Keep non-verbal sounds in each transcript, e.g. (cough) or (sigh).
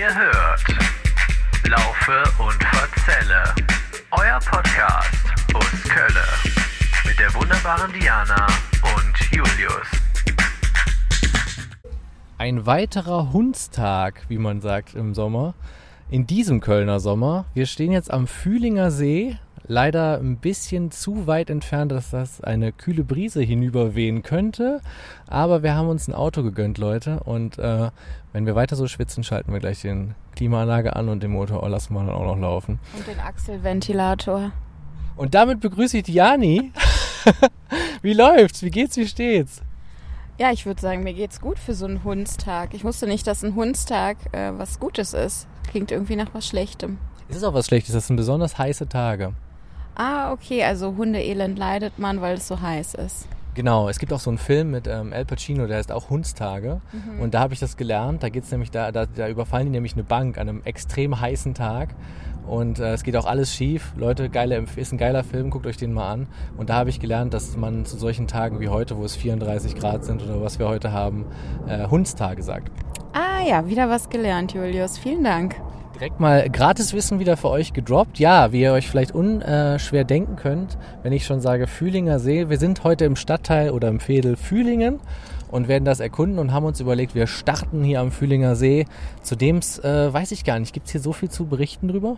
Ihr hört. Laufe und Verzelle, euer Podcast aus Kölle mit der wunderbaren Diana und Julius. Ein weiterer Hundstag, wie man sagt im Sommer, in diesem Kölner Sommer. Wir stehen jetzt am Fühlinger See, leider ein bisschen zu weit entfernt, dass das eine kühle Brise hinüberwehen könnte. Aber wir haben uns ein Auto gegönnt, Leute. Und äh, wenn wir weiter so schwitzen, schalten wir gleich den Klimaanlage an und den Motor lassen wir dann auch noch laufen. Und den Achselventilator. Und damit begrüße ich Diani. (laughs) wie läuft's? Wie geht's? Wie steht's? Ja, ich würde sagen, mir geht's gut für so einen Hundstag. Ich wusste nicht, dass ein Hundstag äh, was Gutes ist. Klingt irgendwie nach was Schlechtem. Es ist auch was Schlechtes. Das sind besonders heiße Tage. Ah, okay, also Hundeelend leidet man, weil es so heiß ist. Genau, es gibt auch so einen Film mit ähm, Al Pacino, der heißt auch Hundstage. Mhm. Und da habe ich das gelernt. Da geht's nämlich, da, da, da überfallen die nämlich eine Bank an einem extrem heißen Tag. Und äh, es geht auch alles schief. Leute, geile, ist ein geiler Film, guckt euch den mal an. Und da habe ich gelernt, dass man zu solchen Tagen wie heute, wo es 34 Grad sind oder was wir heute haben, äh, Hundstage sagt. Ah ja, wieder was gelernt, Julius. Vielen Dank. Direkt mal Gratiswissen wieder für euch gedroppt. Ja, wie ihr euch vielleicht unschwer denken könnt, wenn ich schon sage Fühlinger See. Wir sind heute im Stadtteil oder im Veedel Fühlingen und werden das erkunden und haben uns überlegt, wir starten hier am Fühlinger See. Zudem äh, weiß ich gar nicht, gibt es hier so viel zu berichten drüber?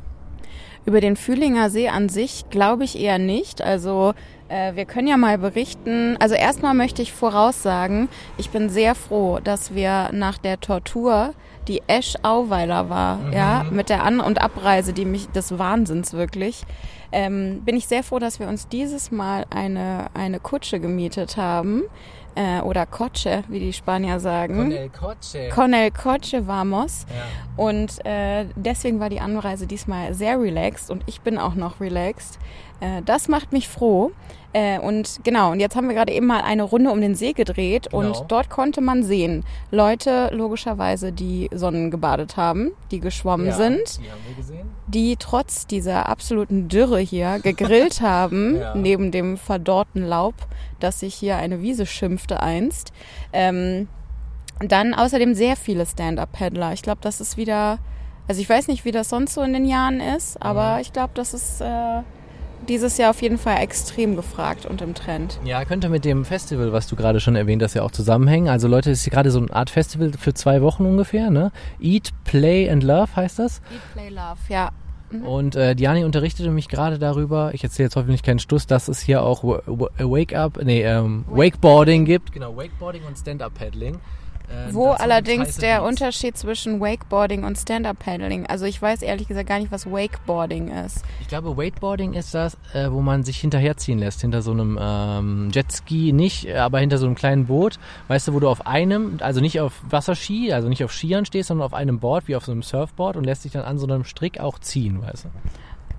Über den Fühlinger See an sich glaube ich eher nicht. Also äh, wir können ja mal berichten. Also erstmal möchte ich voraussagen, ich bin sehr froh, dass wir nach der Tortur die Esch Auweiler war, ja, mit der An- und Abreise, die mich des Wahnsinns wirklich. Ähm, bin ich sehr froh, dass wir uns dieses Mal eine, eine Kutsche gemietet haben. Äh, oder Coche, wie die Spanier sagen. Coche. Con el Coche vamos. Ja. Und äh, deswegen war die Anreise diesmal sehr relaxed und ich bin auch noch relaxed. Äh, das macht mich froh. Äh, und genau, und jetzt haben wir gerade eben mal eine Runde um den See gedreht Genau. und dort konnte man sehen, Leute logischerweise, die Sonnen gebadet haben, die geschwommen Ja, sind, Die haben wir gesehen. die trotz dieser absoluten Dürre hier gegrillt (laughs) haben, Ja. neben dem verdorrten Laub, das sich hier eine Wiese schimpfte einst. Ähm, dann außerdem sehr viele Stand-Up-Paddler. Ich glaube, das ist wieder, also ich weiß nicht, wie das sonst so in den Jahren ist, aber ich glaube, das ist äh, dieses Jahr auf jeden Fall extrem gefragt und im Trend. Ja, könnte mit dem Festival, was du gerade schon erwähnt hast, ja auch zusammenhängen. Also Leute, es ist hier gerade so eine Art Festival für zwei Wochen ungefähr, ne? Eat, Play and Love heißt das. Eat, Play, Love, ja. Und äh, Diani unterrichtete mich gerade darüber, ich erzähle jetzt hoffentlich keinen Stuss, dass es hier auch Wa- Wa- Wake-Up, nee, ähm, Wakeboarding gibt. Genau, Wakeboarding und Stand-Up-Paddling. Äh, Wo allerdings der. Unterschied zwischen Wakeboarding und Stand-Up-Paddling, also ich weiß ehrlich gesagt gar nicht, was Wakeboarding ist. Ich glaube, Wakeboarding ist das, äh, wo man sich hinterherziehen lässt, hinter so einem ähm, Jetski nicht, äh, aber hinter so einem kleinen Boot. Weißt du, wo du auf einem, also nicht auf Wasserski, also nicht auf Skiern stehst, sondern auf einem Board, wie auf so einem Surfboard und lässt dich dann an so einem Strick auch ziehen, weißt du.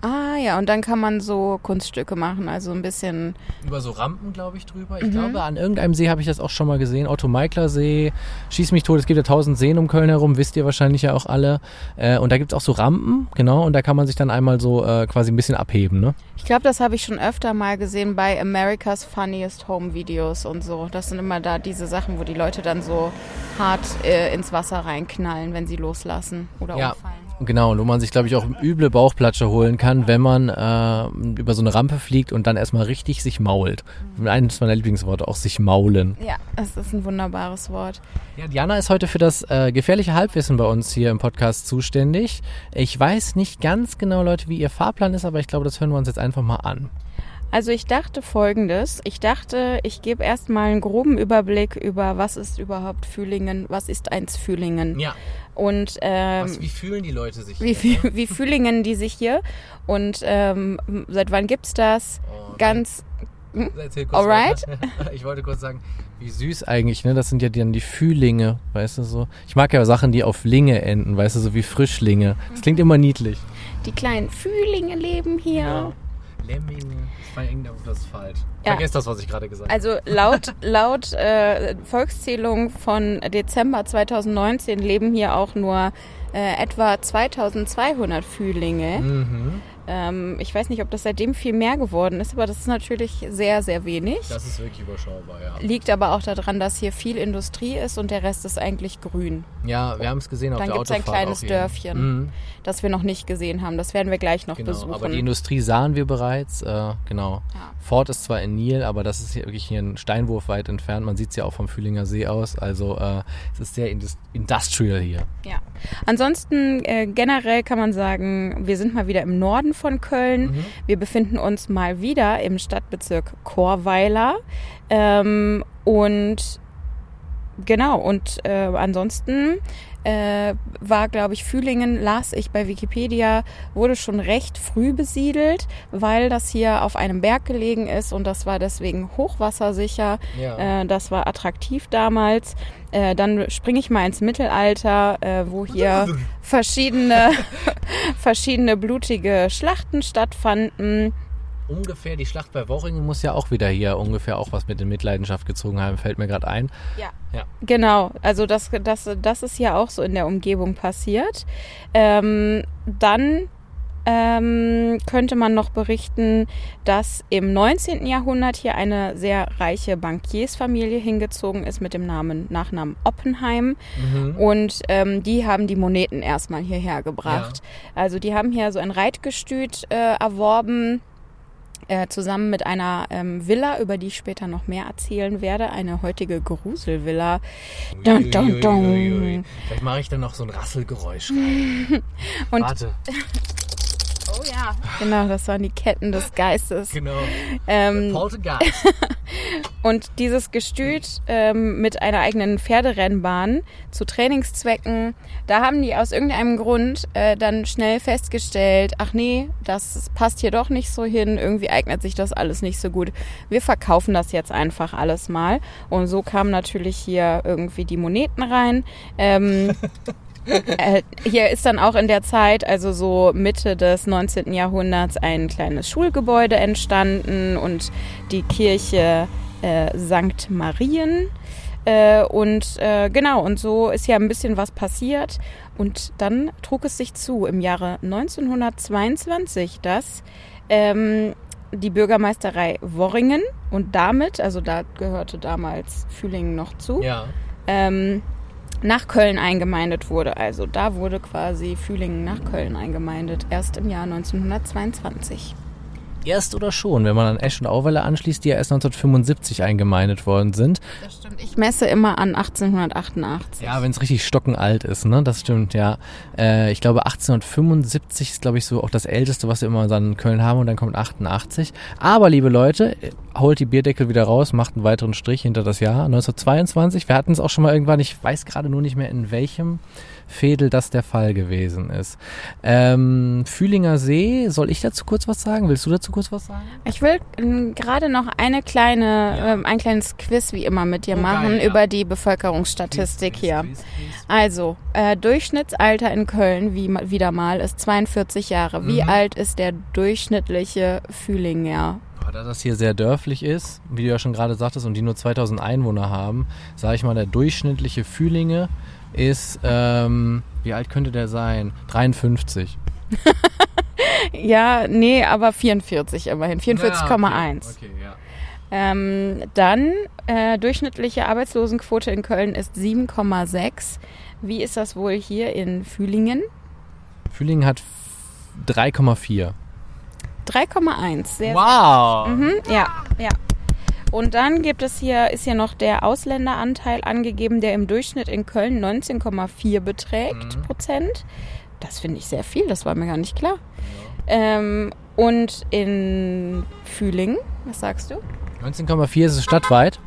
Ah ja, und dann kann man so Kunststücke machen, also ein bisschen Über so Rampen, glaube ich, drüber. Ich glaube, an irgendeinem See habe ich das auch schon mal gesehen. Otto Meikler See, Schieß mich tot. Es gibt ja tausend Seen um Köln herum, wisst ihr wahrscheinlich ja auch alle. Äh, und da gibt es auch so Rampen, genau. Und da kann man sich dann einmal so äh, quasi ein bisschen abheben, ne? Ich glaube, das habe ich schon öfter mal gesehen bei America's Funniest Home Videos und so. Das sind immer da diese Sachen, wo die Leute dann so hart äh, ins Wasser reinknallen, wenn sie loslassen oder Ja. umfallen. Genau, und wo man sich, glaube ich, auch üble Bauchplatsche holen kann, wenn man äh, über so eine Rampe fliegt und dann erstmal richtig sich mault. Eines meiner Lieblingsworte, auch sich maulen. Ja, das ist ein wunderbares Wort. Ja, Diana ist heute für das äh, gefährliche Halbwissen bei uns hier im Podcast zuständig. Ich weiß nicht ganz genau, Leute, wie ihr Fahrplan ist, aber ich glaube, das hören wir uns jetzt einfach mal an. Also ich dachte folgendes. Ich dachte, ich gebe erstmal einen groben Überblick über, was ist überhaupt Fühlingen, was ist eins Fühlingen. Ja. Und ähm, wie fühlen die Leute sich? wie, wie, wie Fühlingen die sich hier und ähm, seit wann gibt's das? Oh, Ganz kurz Alright. weiter. (laughs) Ich wollte kurz sagen, wie süß eigentlich, ne? Das sind ja dann die Fühlinge, weißt du so. Ich mag ja Sachen, die auf Linge enden, weißt du, so wie Frischlinge. Das klingt immer niedlich. die kleinen Fühlinge leben hier. Lemminge. Das war irgendwas falsch. Ja. Vergesst das, was ich gerade gesagt habe. Also laut, (laughs) laut äh, Volkszählung von Dezember 2019 leben hier auch nur äh, etwa 2200 Fühlinge. Mhm. Ähm, ich weiß nicht, ob das seitdem viel mehr geworden ist, aber das ist natürlich sehr, sehr wenig. Das ist wirklich überschaubar, ja. Liegt aber auch daran, dass hier viel Industrie ist und der Rest ist eigentlich grün. Ja, wir haben es gesehen auf Dann der gibt es ein Autofahrt kleines. Dörfchen, Mhm. das wir noch nicht gesehen haben. Das werden wir gleich noch Genau, besuchen. aber die Industrie sahen wir bereits. Äh, genau. Ja. Ford ist zwar in Nil, aber das ist hier wirklich hier ein Steinwurf weit entfernt. Man sieht es ja auch vom Fühlinger See aus. Also äh, es ist sehr indus industrial hier. Ja. Ansonsten äh, generell kann man sagen, wir sind mal wieder im Norden von Köln. Mhm. Wir befinden uns mal wieder im Stadtbezirk Chorweiler. Ähm, und genau, und äh, ansonsten äh, war, glaube ich, Fühlingen, las ich bei Wikipedia, wurde schon recht früh besiedelt, weil das hier auf einem Berg gelegen ist und das war deswegen hochwassersicher. Ja. Äh, das war attraktiv damals. Äh, dann springe ich mal ins Mittelalter, äh, wo hier verschiedene, (laughs) verschiedene blutige Schlachten stattfanden. Ungefähr die Schlacht bei Worringen muss ja auch wieder hier ungefähr auch was mit in Mitleidenschaft gezogen haben, fällt mir gerade ein. Ja. Ja. Genau, also das, das, das ist ja auch so in der Umgebung passiert. Ähm, dann ähm, könnte man noch berichten, dass im 19. Jahrhundert hier eine sehr reiche Bankiersfamilie hingezogen ist mit dem Namen, Nachnamen Oppenheim. Mhm. Und ähm, die haben die Moneten erstmal hierher gebracht. Also die haben hier so ein Reitgestüt äh, erworben, äh, zusammen mit einer ähm, Villa, über die ich später noch mehr erzählen werde. Eine heutige Gruselvilla. Dun, dun, dun. Vielleicht mache ich dann noch so ein Rasselgeräusch. (laughs) Und- Warte, (laughs) Oh ja. Genau, das waren die Ketten des Geistes. genau. Ähm, Poltergeist. (laughs) und dieses Gestüt ähm, mit einer eigenen Pferderennbahn zu Trainingszwecken, da haben die aus irgendeinem Grund äh, dann schnell festgestellt, ach nee, das passt hier doch nicht so hin, irgendwie eignet sich das alles nicht so gut. Wir verkaufen das jetzt einfach alles mal. Und so kamen natürlich hier irgendwie die Moneten rein. Ähm, (laughs) Äh, hier ist dann auch in der Zeit, also so Mitte des 19. Jahrhunderts, ein kleines Schulgebäude entstanden und die Kirche äh, St. Marien. Äh, und äh, genau, und so ist ja ein bisschen was passiert. Und dann trug es sich zu im Jahre 1922, dass ähm, die Bürgermeisterei Worringen und damit, also da gehörte damals Fühlingen noch zu, ja. ähm, nach Köln eingemeindet wurde. Also da wurde quasi Fühlingen nach Köln eingemeindet, erst im Jahr 1922. Erst oder schon, wenn man an Esch und Auweiler anschließt, die ja erst 1975 eingemeindet worden sind. Das stimmt. Ich messe immer an 1888. Ja, wenn es richtig stockenalt ist, ne? Das stimmt, ja. Äh, ich glaube 1875 ist, glaube ich, so auch das älteste, was wir immer dann in Köln haben und dann kommt 88. Aber, liebe Leute, holt die Bierdeckel wieder raus, macht einen weiteren Strich hinter das Jahr 1922. Wir hatten es auch schon mal irgendwann, ich weiß gerade nur nicht mehr in welchem Fädel das der Fall gewesen ist. Ähm, Fühlinger See, soll ich dazu kurz was sagen? Willst du dazu kurz was sagen? Ich will ähm, gerade noch eine kleine, Ja. ähm, ein kleines Quiz wie immer mit dir Oh, machen geil, ja. über die Bevölkerungsstatistik hier. Also, äh, Durchschnittsalter in Köln, wie wieder mal, ist 42 Jahre. Wie Mhm. alt ist der durchschnittliche Fühlinger? Da das hier sehr dörflich ist, wie du ja schon gerade sagtest, und die nur 2000 Einwohner haben, sage ich mal, der durchschnittliche Fühlinge ist, ähm, wie alt könnte der sein? 53. (laughs) Ja, nee, aber 44 immerhin. 44,1. Okay, ja. Ähm, dann äh, durchschnittliche Arbeitslosenquote in Köln ist 7,6. Wie ist das wohl hier in Fühlingen? Fühlingen hat 3,4. 3,1. Sehr Wow! Mhm, ja, ja. Und dann gibt es hier, ist hier noch der Ausländeranteil angegeben, der im Durchschnitt in Köln 19,4 beträgt Mhm. Prozent. Das finde ich sehr viel, das war mir gar nicht klar. Ähm, und in Fühlingen, was sagst du? 19,4 ist es stadtweit.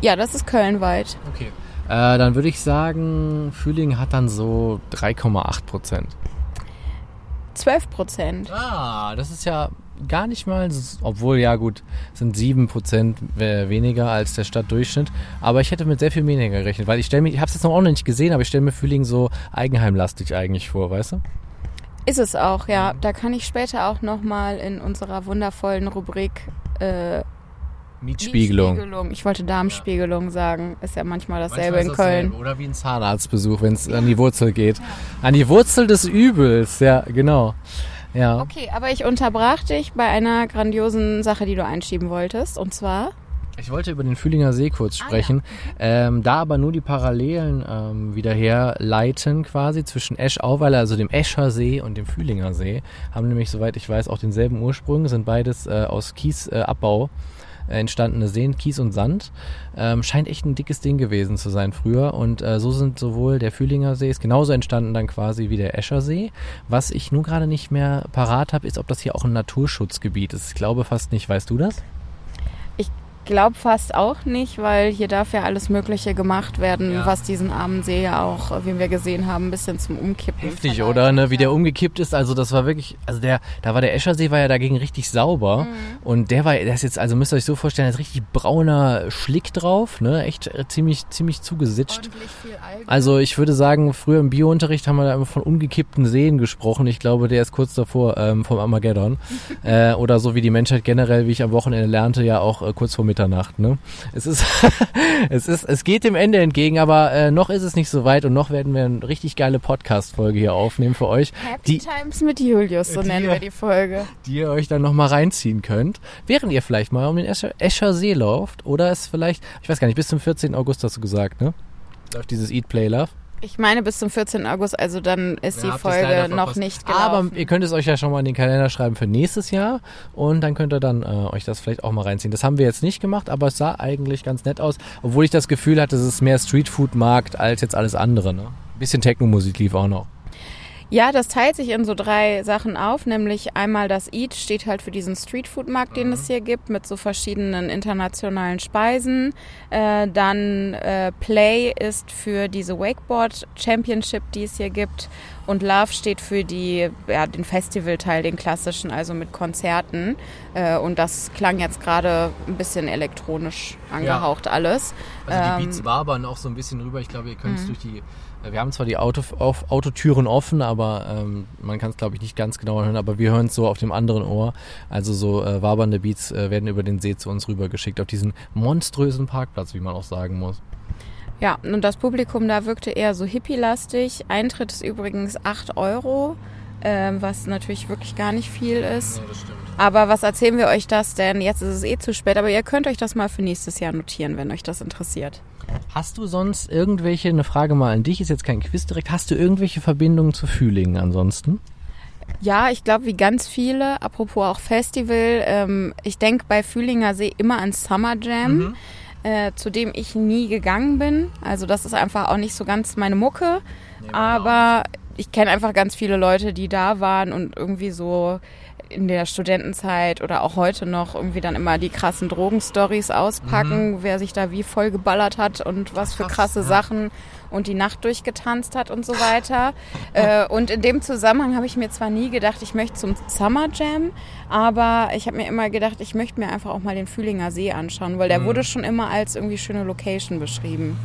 Ja, das ist kölnweit. Okay. Äh, dann würde ich sagen, Fühlingen hat dann so 3,8 Prozent. 12 Prozent. Ah, das ist ja gar nicht mal, obwohl ja gut, sind 7 Prozent äh, weniger als der Stadtdurchschnitt. Aber ich hätte mit sehr viel weniger gerechnet, weil ich stelle mir, ich habe es jetzt noch auch noch nicht gesehen, aber ich stelle mir Fühlingen so eigenheimlastig eigentlich vor, weißt du? Ist es auch, ja. Da kann ich später auch nochmal in unserer wundervollen Rubrik äh, Mietspiegelung. Mietspiegelung. Ich wollte Darmspiegelung sagen. Ist ja manchmal dasselbe Manchmal in Köln. dasselbe. Oder wie ein Zahnarztbesuch, wenn es an die Wurzel geht. An die Wurzel des Übels, ja, genau. Ja. Okay, aber ich unterbrach dich bei einer grandiosen Sache, die du einschieben wolltest. Und zwar. Ich wollte über den Fühlinger See kurz Ah, sprechen, ähm, da aber nur die Parallelen ähm, wieder herleiten quasi zwischen Esch-Auweiler, also dem Escher See und dem Fühlinger See, haben nämlich, soweit ich weiß, auch denselben Ursprung, sind beides äh, aus Kiesabbau äh, entstandene Seen, Kies und Sand. Ähm, scheint echt ein dickes Ding gewesen zu sein früher und äh, so sind sowohl der Fühlinger See ist genauso entstanden dann quasi wie der Escher See. Was ich nun gerade nicht mehr parat habe, ist, ob das hier auch ein Naturschutzgebiet ist. Ich glaube fast nicht. Weißt du das? Ich glaube fast auch nicht, weil hier darf ja alles Mögliche gemacht werden, Ja. was diesen armen See ja auch, wie wir gesehen haben, ein bisschen zum Umkippen. Heftig, oder? Ne? Wie der umgekippt ist. Also das war wirklich, also der, da war der Eschersee war ja dagegen richtig sauber. Mhm. Und der war, der ist jetzt, also müsst ihr euch so vorstellen, da ist richtig brauner Schlick drauf, ne? Echt äh, ziemlich, ziemlich zugesitzt. Also ich würde sagen, früher im Biounterricht haben wir da immer von umgekippten Seen gesprochen. Ich glaube, der ist kurz davor ähm, vom Armageddon. (laughs) äh, oder so wie die Menschheit generell, wie ich am Wochenende lernte, ja auch äh, kurz vor Mitternacht. Ne? Es ist, (laughs) es ist, es geht dem Ende entgegen, aber äh, noch ist es nicht so weit und noch werden wir eine richtig geile Podcast-Folge hier aufnehmen für euch, Happy die, Times mit Julius, so Die- nennen wir die Folge. die ihr euch dann nochmal reinziehen könnt, während ihr vielleicht mal um den Escher, Escher See lauft oder es vielleicht, ich weiß gar nicht, bis zum 14. August hast du gesagt, ne? Läuft dieses Eat, Play, Love. Ich meine bis zum 14. August, also dann ist Ja, die Folge noch nicht gelaufen. Aber ihr könnt es euch ja schon mal in den Kalender schreiben für nächstes Jahr und dann könnt ihr dann äh, euch das vielleicht auch mal reinziehen. Das haben wir jetzt nicht gemacht, aber es sah eigentlich ganz nett aus, obwohl ich das Gefühl hatte, es ist mehr Streetfood-Markt als jetzt alles andere. Ne? Bisschen Techno-Musik lief auch noch. Ja, das teilt sich in so drei Sachen auf, nämlich einmal das Eat steht halt für diesen Streetfood-Markt, den es hier gibt, mit so verschiedenen internationalen Speisen. Äh, dann äh, Play ist für diese Wakeboard Championship, die es hier gibt. Und Love steht für die, ja, den Festivalteil, den klassischen, also mit Konzerten. Äh, und das klang jetzt gerade ein bisschen elektronisch angehaucht alles. Also die Ähm, Beats wabern auch so ein bisschen rüber. Ich glaube, ihr könnt es durch die. Äh, Wir haben zwar die Auto, auf, Autotüren offen, aber ähm, man kann es, glaube ich, nicht ganz genau hören. Aber wir hören es so auf dem anderen Ohr. Also so äh, wabernde Beats äh, werden über den See zu uns rübergeschickt auf diesen monströsen Parkplatz, wie man auch sagen muss. Ja, und das Publikum da wirkte eher so hippie-lastig. Eintritt ist übrigens 8 Euro, ähm, was natürlich wirklich gar nicht viel ist. das stimmt. Aber was erzählen wir euch das denn? Jetzt ist es eh zu spät, aber ihr könnt euch das mal für nächstes Jahr notieren, wenn euch das interessiert. Hast du sonst irgendwelche, eine Frage mal an dich, ist jetzt kein Quiz direkt, hast du irgendwelche Verbindungen zu Fühlingen ansonsten? Ja, ich glaube, wie ganz viele, apropos auch Festival, ähm, ich denke bei Fühlinger See immer an Summer Jam, äh, zu dem ich nie gegangen bin. Also das ist einfach auch nicht so ganz meine Mucke. aber ich kenne einfach ganz viele Leute, die da waren und irgendwie so in der Studentenzeit oder auch heute noch irgendwie dann immer die krassen Drogenstories auspacken, wer sich da wie voll geballert hat und was für Krass, krasse ja. Sachen und die Nacht durchgetanzt hat und so weiter. (laughs) äh, und in dem Zusammenhang habe ich mir zwar nie gedacht, ich möchte zum Summer Jam, aber ich habe mir immer gedacht, ich möchte mir einfach auch mal den Fühlinger See anschauen, weil der wurde schon immer als irgendwie schöne Location beschrieben.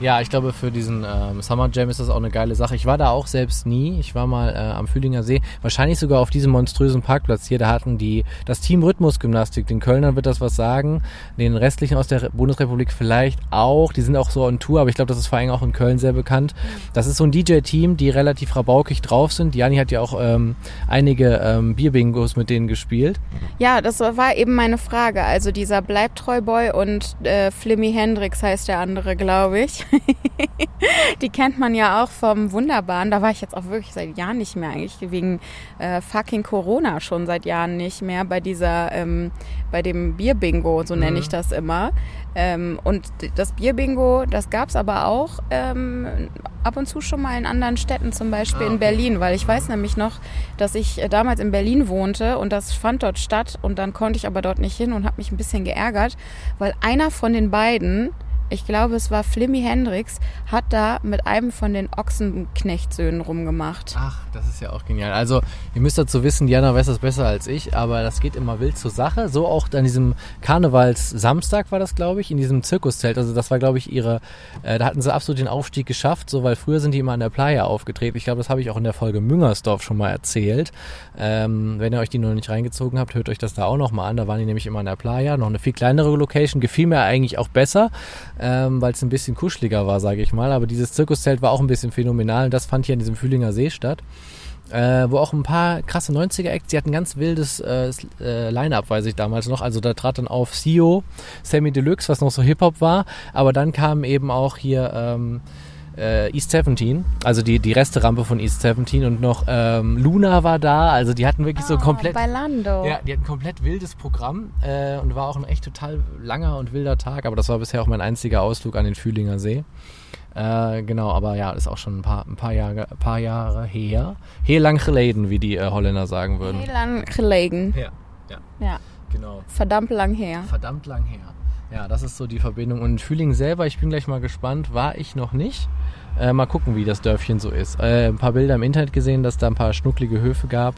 Ja, ich glaube, für diesen ähm, Summer Jam ist das auch eine geile Sache. Ich war da auch selbst nie. Ich war mal äh, am Fühlinger See, wahrscheinlich sogar auf diesem monströsen Parkplatz hier. Da hatten die das Team Rhythmusgymnastik, den Kölnern wird das was sagen, den restlichen aus der Re- Bundesrepublik vielleicht auch. Die sind auch so on Tour, aber ich glaube, das ist vor allem auch in Köln sehr bekannt. Das ist so ein DJ-Team, die relativ rabaukig drauf sind. Jani hat ja auch ähm, einige ähm, Bierbingos mit denen gespielt. Ja, das war eben meine Frage. Also dieser Bleibtreu-Boy und äh, Flimmy Hendrix heißt der andere, glaube ich. (laughs) die kennt man ja auch vom Wunderbaren. Da war ich jetzt auch wirklich seit Jahren nicht mehr eigentlich, wegen äh, fucking Corona schon seit Jahren nicht mehr bei dieser, ähm, bei dem Bierbingo, so nenne ich das immer. Ähm, und das Bierbingo, das gab's aber auch ähm, ab und zu schon mal in anderen Städten, zum Beispiel Ah, in. Berlin, weil ich weiß nämlich noch, dass ich äh, damals in Berlin wohnte und das fand dort statt und dann konnte ich aber dort nicht hin und habe mich ein bisschen geärgert, weil einer von den beiden, ich glaube es war Flimmy Hendrix, hat da mit einem von den Ochsenknechtsöhnen rumgemacht. Ach, das ist ja auch genial. Also, ihr müsst dazu wissen, Diana weiß das besser als ich, aber das geht immer wild zur Sache. So auch an diesem Karnevals-Samstag war das, glaube ich, in diesem Zirkuszelt. Also, das war, glaube ich, ihre, äh, da hatten sie absolut den Aufstieg geschafft, so, weil früher sind die immer an der Playa aufgetreten. Ich glaube, das habe ich auch in der Folge Müngersdorf schon mal erzählt. Ähm, wenn ihr euch die noch nicht reingezogen habt, hört euch das da auch noch mal an. Da waren die nämlich immer an der Playa, noch eine viel kleinere Location. Gefiel mir eigentlich auch besser, ähm, weil es ein bisschen kuscheliger war, sage ich mal. Aber dieses Zirkuszelt war auch ein bisschen phänomenal und das fand hier an diesem Fühlinger See statt. äh, wo auch ein paar krasse 90er-Acts, die hatten ganz wildes äh, äh, Line-Up, weiß ich damals noch. Also da trat dann auf CEO, Sammy Deluxe, was noch so Hip-Hop war, aber dann kam eben auch hier ähm, äh, East 17, also die, die Resterampe von East 17 und noch ähm, Luna war da, also die hatten wirklich so Ah, komplett... Bei Lando. Ja, die hatten komplett wildes Programm äh, und war auch ein echt total langer und wilder Tag, aber das war bisher auch mein einziger Ausflug an den Fühlinger See. Äh, genau, aber ja, ist auch schon ein paar, ein paar, Jahre, ein paar Jahre her. Heel lang geleden, wie die äh, Holländer sagen würden. Heel lang gelegen. Ja, ja, Ja, genau. verdammt lang her. Verdammt lang her. Ja, das ist so die Verbindung. Und Fühling selber, ich bin gleich mal gespannt, war ich noch nicht. Äh, mal gucken, wie das Dörfchen so ist. Äh, ein paar Bilder im Internet gesehen, dass da ein paar schnucklige Höfe gab.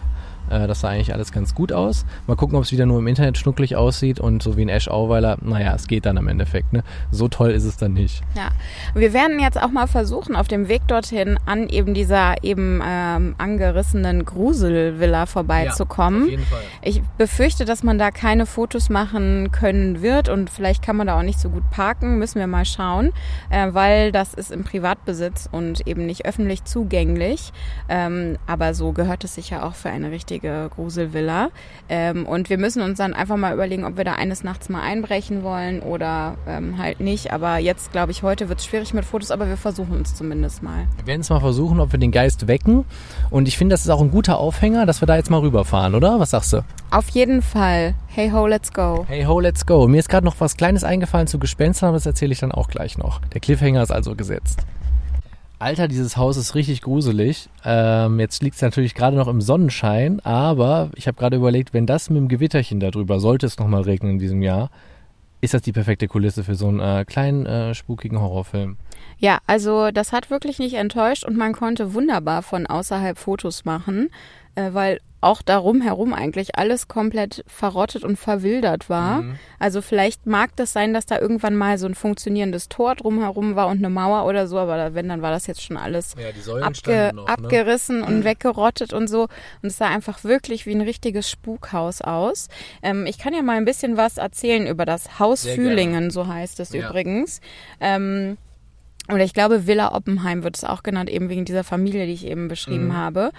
Äh, das sah eigentlich alles ganz gut aus. Mal gucken, ob es wieder nur im Internet schnucklig aussieht und so wie in Esch Auweiler, naja, es geht dann im Endeffekt. Ne? So toll ist es dann nicht. Ja, wir werden jetzt auch mal versuchen, auf dem Weg dorthin an eben dieser eben ähm, angerissenen Gruselvilla vorbeizukommen. auf jeden Fall. Ich befürchte, dass man da keine Fotos machen können wird und vielleicht kann man da auch nicht so gut parken, müssen wir mal schauen, äh, weil das ist im Privatbesitz und eben nicht öffentlich zugänglich. Ähm, aber so gehört es sich ja auch für eine richtige Gruselvilla. Ähm, und wir müssen uns dann einfach mal überlegen, ob wir da eines Nachts mal einbrechen wollen oder ähm, halt nicht. Aber jetzt, glaube ich, heute wird es schwierig mit Fotos, aber wir versuchen es zumindest mal. Wir werden es mal versuchen, ob wir den Geist wecken. Und ich finde, das ist auch ein guter Aufhänger, dass wir da jetzt mal rüberfahren, oder? Was sagst du? Auf jeden Fall. Hey ho, let's go. Hey ho, let's go. Mir ist gerade noch was Kleines eingefallen zu Gespenstern, aber das erzähle ich dann auch gleich noch. Der Cliffhanger ist also gesetzt. Alter, dieses Haus ist richtig gruselig. Ähm, jetzt liegt es natürlich gerade noch im Sonnenschein, aber ich habe gerade überlegt, wenn das mit dem Gewitterchen darüber, sollte es nochmal regnen in diesem Jahr, ist das die perfekte Kulisse für so einen äh, kleinen, äh, spukigen Horrorfilm. Ja, also das hat wirklich nicht enttäuscht und man konnte wunderbar von außerhalb Fotos machen, äh, weil auch darum herum eigentlich alles komplett verrottet und verwildert war. Mhm. Also vielleicht mag das sein, dass da irgendwann mal so ein funktionierendes Tor drumherum war und eine Mauer oder so, aber wenn, dann war das jetzt schon alles Ja, abge ne? abgerissen und weggerottet und so. Und es sah einfach wirklich wie ein richtiges Spukhaus aus. Ähm, ich kann ja mal ein bisschen was erzählen über das Haus Sehr gerne. Fühlingen, so heißt es Ja. übrigens. Ähm, oder ich glaube, Villa Oppenheim wird es auch genannt, eben wegen dieser Familie, die ich eben beschrieben Mhm. habe.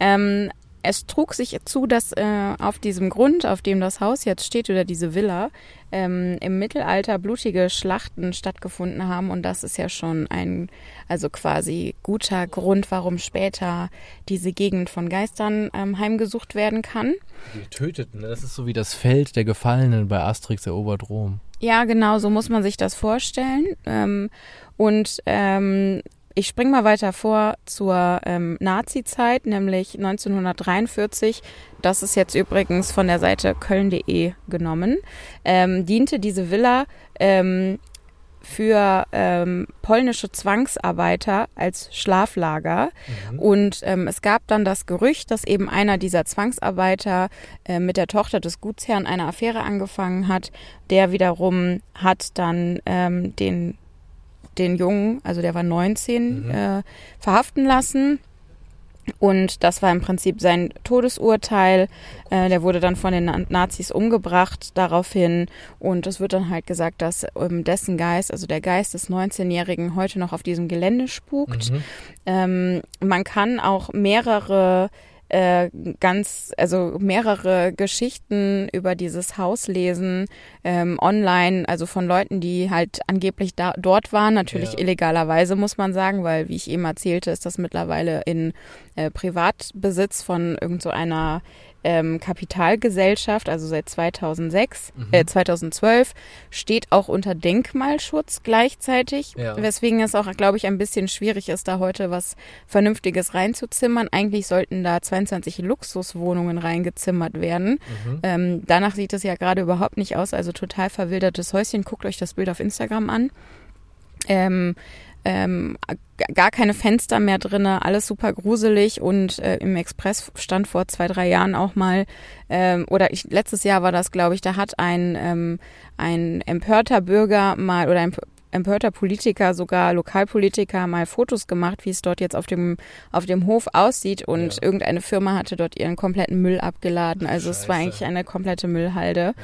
Ähm, es trug sich zu, dass äh, auf diesem Grund, auf dem das Haus jetzt steht oder diese Villa, ähm, im Mittelalter blutige Schlachten stattgefunden haben und das ist ja schon ein, also quasi guter Grund, warum später diese Gegend von Geistern ähm, heimgesucht werden kann. Die Getöteten, ne? das ist so wie das Feld der Gefallenen bei Asterix erobert Rom. Ja, genau, so muss man sich das vorstellen. Ähm, und ähm, ich spring mal weiter vor zur ähm, Nazi-Zeit, nämlich 1943. Das ist jetzt übrigens von der Seite köln.de genommen. Ähm, diente diese Villa ähm, für ähm, polnische Zwangsarbeiter als Schlaflager. Und ähm, es gab dann das Gerücht, dass eben einer dieser Zwangsarbeiter äh, mit der Tochter des Gutsherrn eine Affäre angefangen hat. Der wiederum hat dann ähm, den, den Jungen, also der war 19, äh, verhaften lassen. Und das war im Prinzip sein Todesurteil. Äh, der wurde dann von den Na- Nazis umgebracht daraufhin. Und es wird dann halt gesagt, dass ähm, dessen Geist, also der Geist des 19-Jährigen, heute noch auf diesem Gelände spukt. Ähm, man kann auch mehrere äh, ganz, also mehrere Geschichten über dieses Haus lesen, ähm, online, also von Leuten, die halt angeblich da, dort waren, natürlich Ja. illegalerweise, muss man sagen, weil, wie ich eben erzählte, ist das mittlerweile in äh, Privatbesitz von irgend so einer ähm, Kapitalgesellschaft, also seit 2006, äh, 2012, steht auch unter Denkmalschutz gleichzeitig, Ja. weswegen es auch, glaube ich, ein bisschen schwierig ist, da heute was Vernünftiges reinzuzimmern. Eigentlich sollten da 22 Luxuswohnungen reingezimmert werden. Ähm, danach sieht es ja gerade überhaupt nicht aus, also total verwildertes Häuschen. Guckt euch das Bild auf Instagram an. Ähm, ähm, gar keine Fenster mehr drinne, alles super gruselig und äh, im Express stand vor zwei, drei Jahren auch mal, ähm, oder ich, letztes Jahr war das, glaube ich, da hat ein, ähm, ein empörter Bürger mal oder ein empörter Politiker, sogar Lokalpolitiker, mal Fotos gemacht, wie es dort jetzt auf dem, auf dem Hof aussieht. Und Ja. irgendeine Firma hatte dort ihren kompletten Müll abgeladen. Also es war Scheiße. eigentlich eine komplette Müllhalde.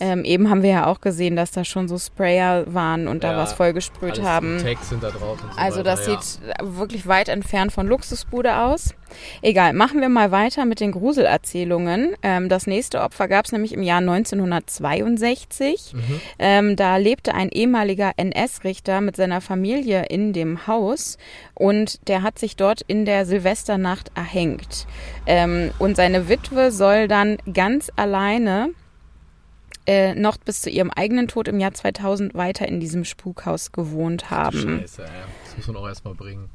Ja. Ähm, eben haben wir ja auch gesehen, dass da schon so Sprayer waren und da Ja, was vollgesprüht haben. Da so Also weiter, das sieht wirklich weit entfernt von Luxusbude aus. Egal, machen wir mal weiter mit den Gruselerzählungen. Ähm, das nächste Opfer gab es nämlich im Jahr 1962. Mhm. Ähm, da lebte ein ehemaliger NS-Richter mit seiner Familie in dem Haus und der hat sich dort in der Silvesternacht erhängt. Ähm, und seine Witwe soll dann ganz alleine äh, noch bis zu ihrem eigenen Tod im Jahr 2000 weiter in diesem Spukhaus gewohnt haben. Scheiße, ja. Das muss man auch erstmal bringen.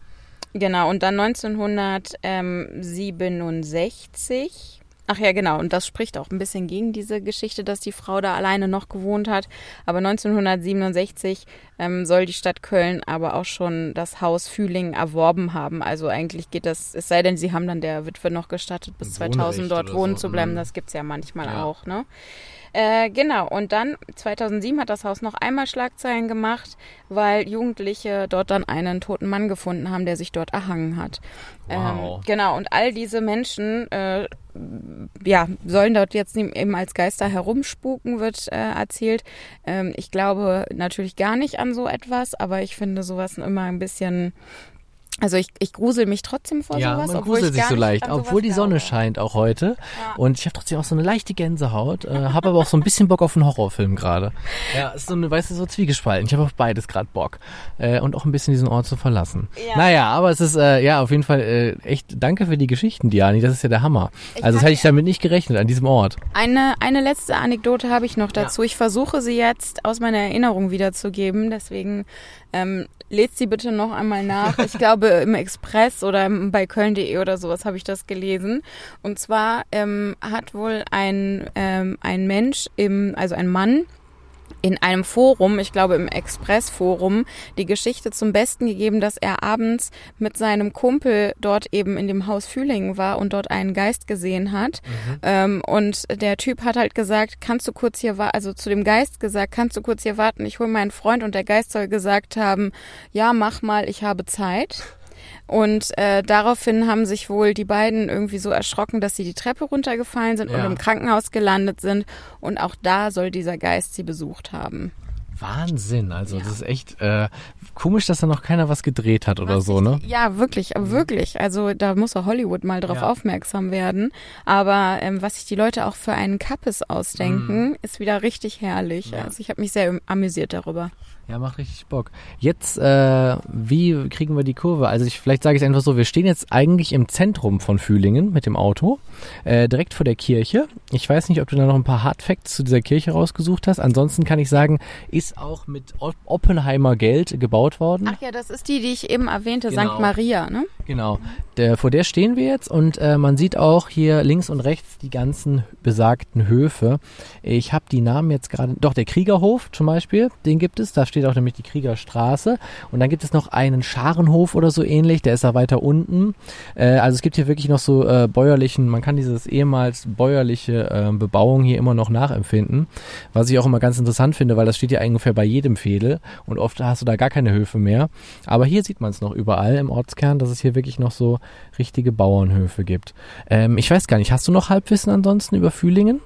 Genau, und dann 1967. Ach ja, genau, und das spricht auch ein bisschen gegen diese Geschichte, dass die Frau da alleine noch gewohnt hat. Aber 1967 ähm, soll die Stadt Köln aber auch schon das Haus Fühling erworben haben. Also eigentlich geht das, es sei denn, sie haben dann der Witwe noch gestattet, bis Ein 2000 Wohnrecht dort wohnen so, zu bleiben. mhm. Das gibt's ja manchmal Ja. auch, ne? Äh, genau, und dann 2007 hat das Haus noch einmal Schlagzeilen gemacht, weil Jugendliche dort dann einen toten Mann gefunden haben, der sich dort erhangen hat. Wow. Ähm, genau, und all diese Menschen, äh, ja, sollen dort jetzt eben als Geister herumspuken, wird äh, erzählt. Ähm, ich glaube natürlich gar nicht an so etwas, aber ich finde sowas immer ein bisschen. Also ich, ich grusel mich trotzdem vor ja, sowas, man obwohl gruselt ich sich so leicht, obwohl die Sonne glaube. scheint auch heute. Ja. Und ich habe trotzdem auch so eine leichte Gänsehaut, äh, habe aber auch so ein bisschen Bock auf einen Horrorfilm gerade. (laughs) Ja, ist so eine, weißt du, so zwiegespalten. Ich habe auf beides gerade Bock. Äh, und auch ein bisschen diesen Ort zu verlassen. Ja. Naja, aber es ist, äh, ja, auf jeden Fall äh, echt danke für die Geschichten, Diani. Das ist ja der Hammer. Ich also das hätte ich damit nicht gerechnet, an diesem Ort. Eine, eine letzte Anekdote habe ich noch dazu. Ich versuche sie jetzt aus meiner Erinnerung wiederzugeben. Deswegen ähm, lädt sie bitte noch einmal nach. Ich glaube im Express oder bei Köln.de oder sowas habe ich das gelesen. Und zwar ähm, hat wohl ein, ähm, ein Mensch, im, also ein Mann, in einem Forum, ich glaube im Express-Forum, die Geschichte zum Besten gegeben, dass er abends mit seinem Kumpel dort eben in dem Haus Fühlingen war und dort einen Geist gesehen hat. Ähm, und der Typ hat halt gesagt, kannst du kurz hier warten, also zu dem Geist gesagt, kannst du kurz hier warten, ich hole meinen Freund und der Geist soll gesagt haben, ja, mach mal, ich habe Zeit. Und äh, daraufhin haben sich wohl die beiden irgendwie so erschrocken, dass sie die Treppe runtergefallen sind und Ja. im Krankenhaus gelandet sind. Und auch da soll dieser Geist sie besucht haben. Wahnsinn, also das ist echt äh, komisch, dass da noch keiner was gedreht hat oder Was so, ich, ne? Ja, wirklich, aber wirklich. Also da muss auch Hollywood mal drauf Ja. aufmerksam werden. Aber ähm, was sich die Leute auch für einen Kappes ausdenken, ist wieder richtig herrlich. Mhm. Ja. Also ich habe mich sehr amüsiert darüber. Ja, macht richtig Bock. Jetzt, äh, wie kriegen wir die Kurve? Also ich, vielleicht sage ich einfach so, wir stehen jetzt eigentlich im Zentrum von Fühlingen mit dem Auto, äh, direkt vor der Kirche. Ich weiß nicht, ob du da noch ein paar Hardfacts zu dieser Kirche rausgesucht hast. Ansonsten kann ich sagen, ist auch mit Oppenheimer Geld gebaut worden. Ach ja, das ist die, die ich eben erwähnte, Genau. St. Maria, ne? Genau, der, vor der stehen wir jetzt und äh, man sieht auch hier links und rechts die ganzen besagten Höfe. Ich habe die Namen jetzt gerade, doch der Kriegerhof zum Beispiel, den gibt es, da steht auch nämlich die Kriegerstraße und dann gibt es noch einen Scharenhof oder so ähnlich, der ist da weiter unten. Äh, also es gibt hier wirklich noch so äh, bäuerlichen, man kann dieses ehemals bäuerliche äh, Bebauung hier immer noch nachempfinden, was ich auch immer ganz interessant finde, weil das steht ja ungefähr bei jedem Fädel und oft hast du da gar keine Höfe mehr. Aber hier sieht man es noch überall im Ortskern, dass es hier wirklich noch so richtige Bauernhöfe gibt. Ähm, ich weiß gar nicht, hast du noch Halbwissen ansonsten über Fühlingen?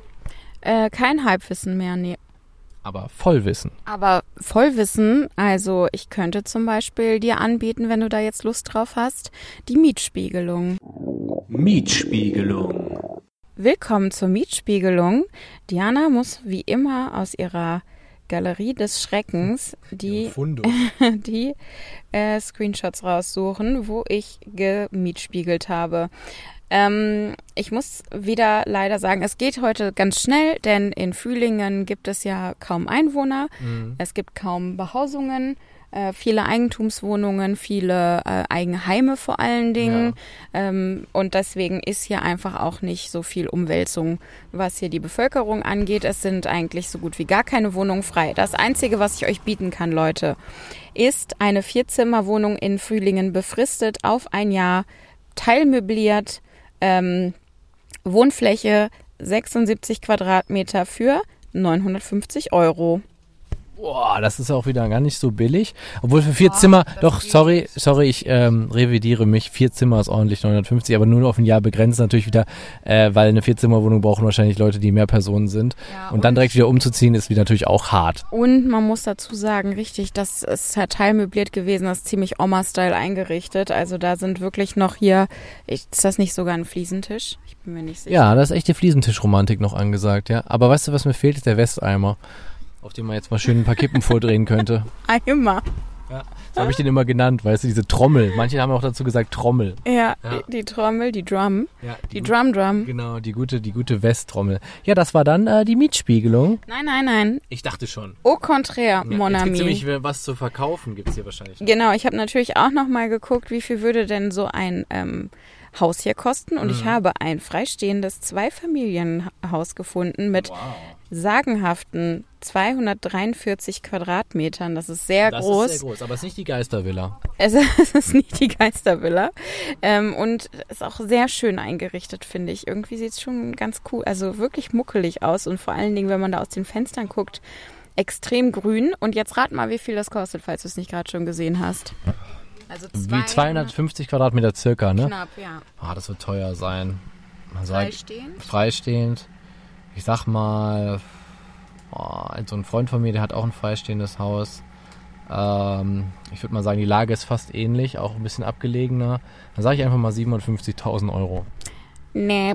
Äh, kein Halbwissen mehr, nee. Aber Vollwissen. Aber Vollwissen, also ich könnte zum Beispiel dir anbieten, wenn du da jetzt Lust drauf hast, die Mietspiegelung. Mietspiegelung. Willkommen zur Mietspiegelung. Diana muss wie immer aus ihrer Galerie des Schreckens die, (laughs) die äh, Screenshots raussuchen, wo ich gemietspiegelt habe. Ähm, ich muss wieder leider sagen, es geht heute ganz schnell, denn in Fühlingen gibt es ja kaum Einwohner. Mhm. Es gibt kaum Behausungen, äh, viele Eigentumswohnungen, viele äh, Eigenheime vor allen Dingen. Ähm, und deswegen ist hier einfach auch nicht so viel Umwälzung, was hier die Bevölkerung angeht. Es sind eigentlich so gut wie gar keine Wohnungen frei. Das Einzige, was ich euch bieten kann, Leute, ist eine Vierzimmerwohnung in Frühlingen befristet auf ein Jahr, teilmöbliert, ähm, Wohnfläche 76 Quadratmeter für 950 Euro. Boah, das ist auch wieder gar nicht so billig. Obwohl für vier Boah, Zimmer, doch, sorry, sorry, ich ähm, revidiere mich. Vier Zimmer ist ordentlich 950, aber nur auf ein Jahr begrenzt natürlich wieder, äh, weil eine Vierzimmerwohnung brauchen wahrscheinlich Leute, die mehr Personen sind. Ja, und dann direkt wieder umzuziehen, ist wieder natürlich auch hart. Und man muss dazu sagen, richtig, das ist halt teilmöbliert gewesen, das ist ziemlich Oma-Style eingerichtet. Also da sind wirklich noch hier, ist das nicht sogar ein Fliesentisch? Ich bin mir nicht sicher. Ja, da ist echt die Fliesentischromantik noch angesagt, ja. Aber weißt du, was mir fehlt, ist der Westeimer, auf dem man jetzt mal schön ein paar Kippen vordrehen könnte. (laughs) Einmal. So habe ich den immer genannt, weißt du, diese Trommel. Manche haben auch dazu gesagt Trommel. Ja, Ja. Die, die Trommel, die Drum, Ja, die Drum Drum. Genau, die gute, die gute Westtrommel. Ja, das war dann äh, die Mietspiegelung. Nein, nein, nein. Ich dachte schon. Au contraire, mon jetzt gibt's ami. nämlich was zu verkaufen, gibt's hier wahrscheinlich. Genau, ich habe natürlich auch noch mal geguckt, wie viel würde denn so ein ähm, Haus hier kosten. Und ich Mhm. habe ein freistehendes Zweifamilienhaus gefunden mit sagenhaften 243 Quadratmetern. Das ist sehr Das groß. ist sehr groß, aber es ist nicht die Geistervilla. Es, (laughs) es ist nicht die Geistervilla. Ähm, und ist auch sehr schön eingerichtet, finde ich. Irgendwie sieht es schon ganz cool, also wirklich muckelig aus. Und vor allen Dingen, wenn man da aus den Fenstern guckt, extrem grün. Und jetzt rat mal, wie viel das kostet, falls du es nicht gerade schon gesehen hast. Also Wie 250 Quadratmeter circa, ne? Knapp, ja. Ah, das wird teuer sein. Man sagt, Freistehend. freistehend. Ich sag mal, oh, so ein Freund von mir, der hat auch ein freistehendes Haus. Ähm, ich würde mal sagen, die Lage ist fast ähnlich, auch ein bisschen abgelegener. Dann sage ich einfach mal 750.000 Euro. Nee.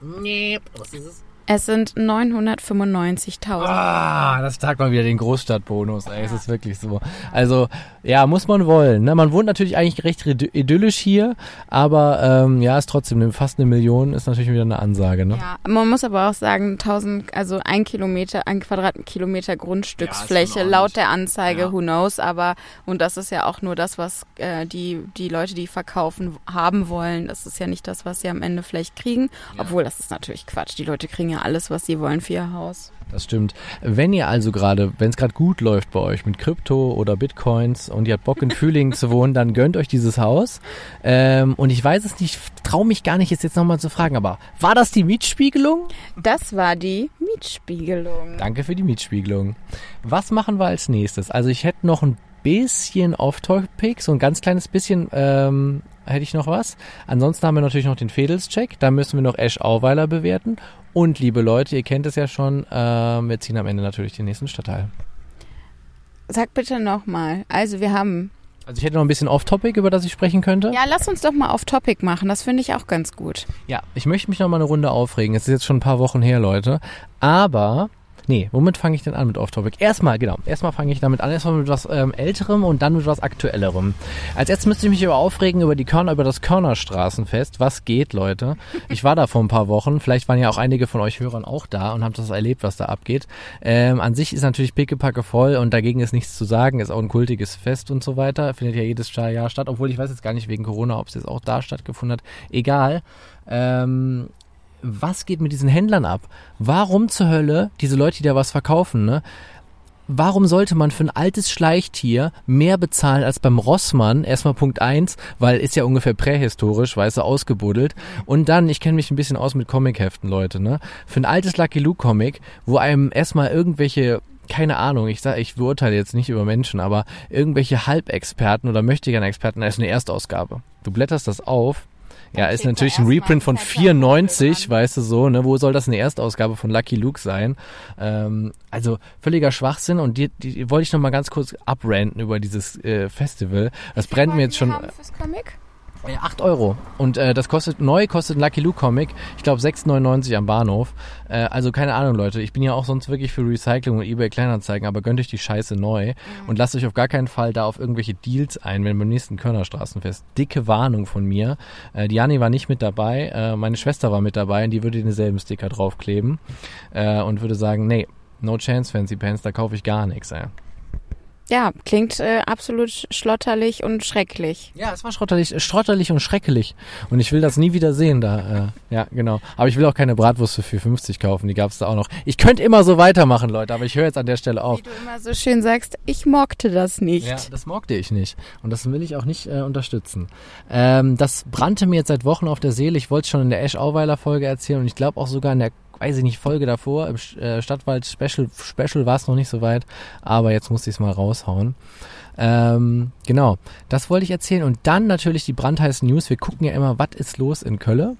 Nee, was ist es? Es sind 995.000. Ah, das tagt mal wieder den Großstadtbonus, ey, es ist wirklich so. Also, ja, muss man wollen. Ne? Man wohnt natürlich eigentlich recht id- idyllisch hier, aber ähm, ja, ist trotzdem fast eine Million, ist natürlich wieder eine Ansage, ne? Ja, man muss aber auch sagen, 1000, also ein Kilometer, ein Quadratkilometer Grundstücksfläche, Ja, laut der Anzeige, Ja. who knows, aber, und das ist ja auch nur das, was äh, die, die Leute, die verkaufen, haben wollen. Das ist ja nicht das, was sie am Ende vielleicht kriegen, obwohl das ist natürlich Quatsch. Die Leute kriegen ja alles, was sie wollen für ihr Haus. Das stimmt. Wenn ihr also gerade, wenn es gerade gut läuft bei euch mit Krypto oder Bitcoins und ihr habt Bock in (laughs) Fühlingen zu wohnen, dann gönnt euch dieses Haus. Ähm, und ich weiß es nicht, traue mich gar nicht, es jetzt nochmal zu fragen, aber war das die Mietspiegelung? Das war die Mietspiegelung. Danke für die Mietspiegelung. Was machen wir als nächstes? Also ich hätte noch ein bisschen Off-Topic, so ein ganz kleines bisschen ähm, hätte ich noch was. Ansonsten haben wir natürlich noch den Fedels-Check. Da müssen wir noch Ash Auweiler bewerten. Und liebe Leute, ihr kennt es ja schon, ähm, wir ziehen am Ende natürlich den nächsten Stadtteil. Sag bitte nochmal. Also wir haben. Also ich hätte noch ein bisschen Off-Topic, über das ich sprechen könnte. Ja, lass uns doch mal auf Topic machen. Das finde ich auch ganz gut. Ja, ich möchte mich noch mal eine Runde aufregen. Es ist jetzt schon ein paar Wochen her, Leute. Aber, nee, womit fange ich denn an mit Off-Topic? Erstmal, genau, erstmal fange ich damit an. Erstmal mit was ähm, Älterem und dann mit was Aktuellerem. Als erstes müsste ich mich über aufregen über die Körner, über das Körnerstraßenfest. Was geht, Leute? Ich war da vor ein paar Wochen. Vielleicht waren ja auch einige von euch Hörern auch da und haben das erlebt, was da abgeht. Ähm, an sich ist natürlich pickepacke voll und dagegen ist nichts zu sagen. Ist auch ein kultiges Fest und so weiter. Findet ja jedes Jahr statt. Obwohl ich weiß jetzt gar nicht wegen Corona, ob es jetzt auch da stattgefunden hat. Egal. Ähm, was geht mit diesen Händlern ab? Warum zur Hölle diese Leute, die da was verkaufen, ne? Warum sollte man für ein altes Schleichtier mehr bezahlen als beim Rossmann? Erstmal Punkt eins, weil ist ja ungefähr prähistorisch, weißt du, ausgebuddelt. Und dann, ich kenne mich ein bisschen aus mit Comicheften, Leute, ne? Für ein altes Lucky Luke Comic, wo einem erstmal irgendwelche keine Ahnung, ich sag, ich beurteile jetzt nicht über Menschen, aber irgendwelche Halbexperten oder möchtegern Experten, da ist eine Erstausgabe. Du blätterst das auf, ja, ist natürlich ein Reprint von einen fetten 94, Vogel weißt du so, ne? Wo soll das eine Erstausgabe von Lucky Luke sein? Ähm, also völliger Schwachsinn und die, die, die wollte ich noch mal ganz kurz abranten über dieses äh, Festival. Das brennt mir jetzt schon. Haben fürs Comic? Ja, 8 Euro. Und äh, das kostet, neu kostet ein Lucky Luke Comic, ich glaube 6,99 am Bahnhof. Äh, also keine Ahnung, Leute. Ich bin ja auch sonst wirklich für Recycling und Ebay Kleinanzeigen, aber gönnt euch die Scheiße neu und lasst euch auf gar keinen Fall da auf irgendwelche Deals ein, wenn beim nächsten Körnerstraßenfest. Dicke Warnung von mir. Äh, Diani war nicht mit dabei, äh, meine Schwester war mit dabei und die würde denselben Sticker draufkleben äh, und würde sagen, nee, no chance, Fancy Pants, da kaufe ich gar nichts, ey. Ja, klingt äh, absolut schlotterlich und schrecklich. Ja, es war schrotterlich, schrotterlich und schrecklich. Und ich will das nie wieder sehen da. Äh, ja, genau. Aber ich will auch keine Bratwurst für 4,50 kaufen. Die gab's da auch noch. Ich könnte immer so weitermachen, Leute, aber ich höre jetzt an der Stelle auf. Wie du immer so schön sagst, ich mochte das nicht. Ja, das mochte ich nicht. Und das will ich auch nicht äh, unterstützen. Ähm, das brannte mir jetzt seit Wochen auf der Seele. Ich wollte es schon in der Ash Auweiler Folge erzählen und ich glaube auch sogar in der weiß ich nicht, Folge davor, im äh, Stadtwald Special, Special war es noch nicht so weit, aber jetzt musste ich es mal raushauen. Ähm, genau, das wollte ich erzählen. Und dann natürlich die brandheißen News. Wir gucken ja immer, was ist los in Kölle.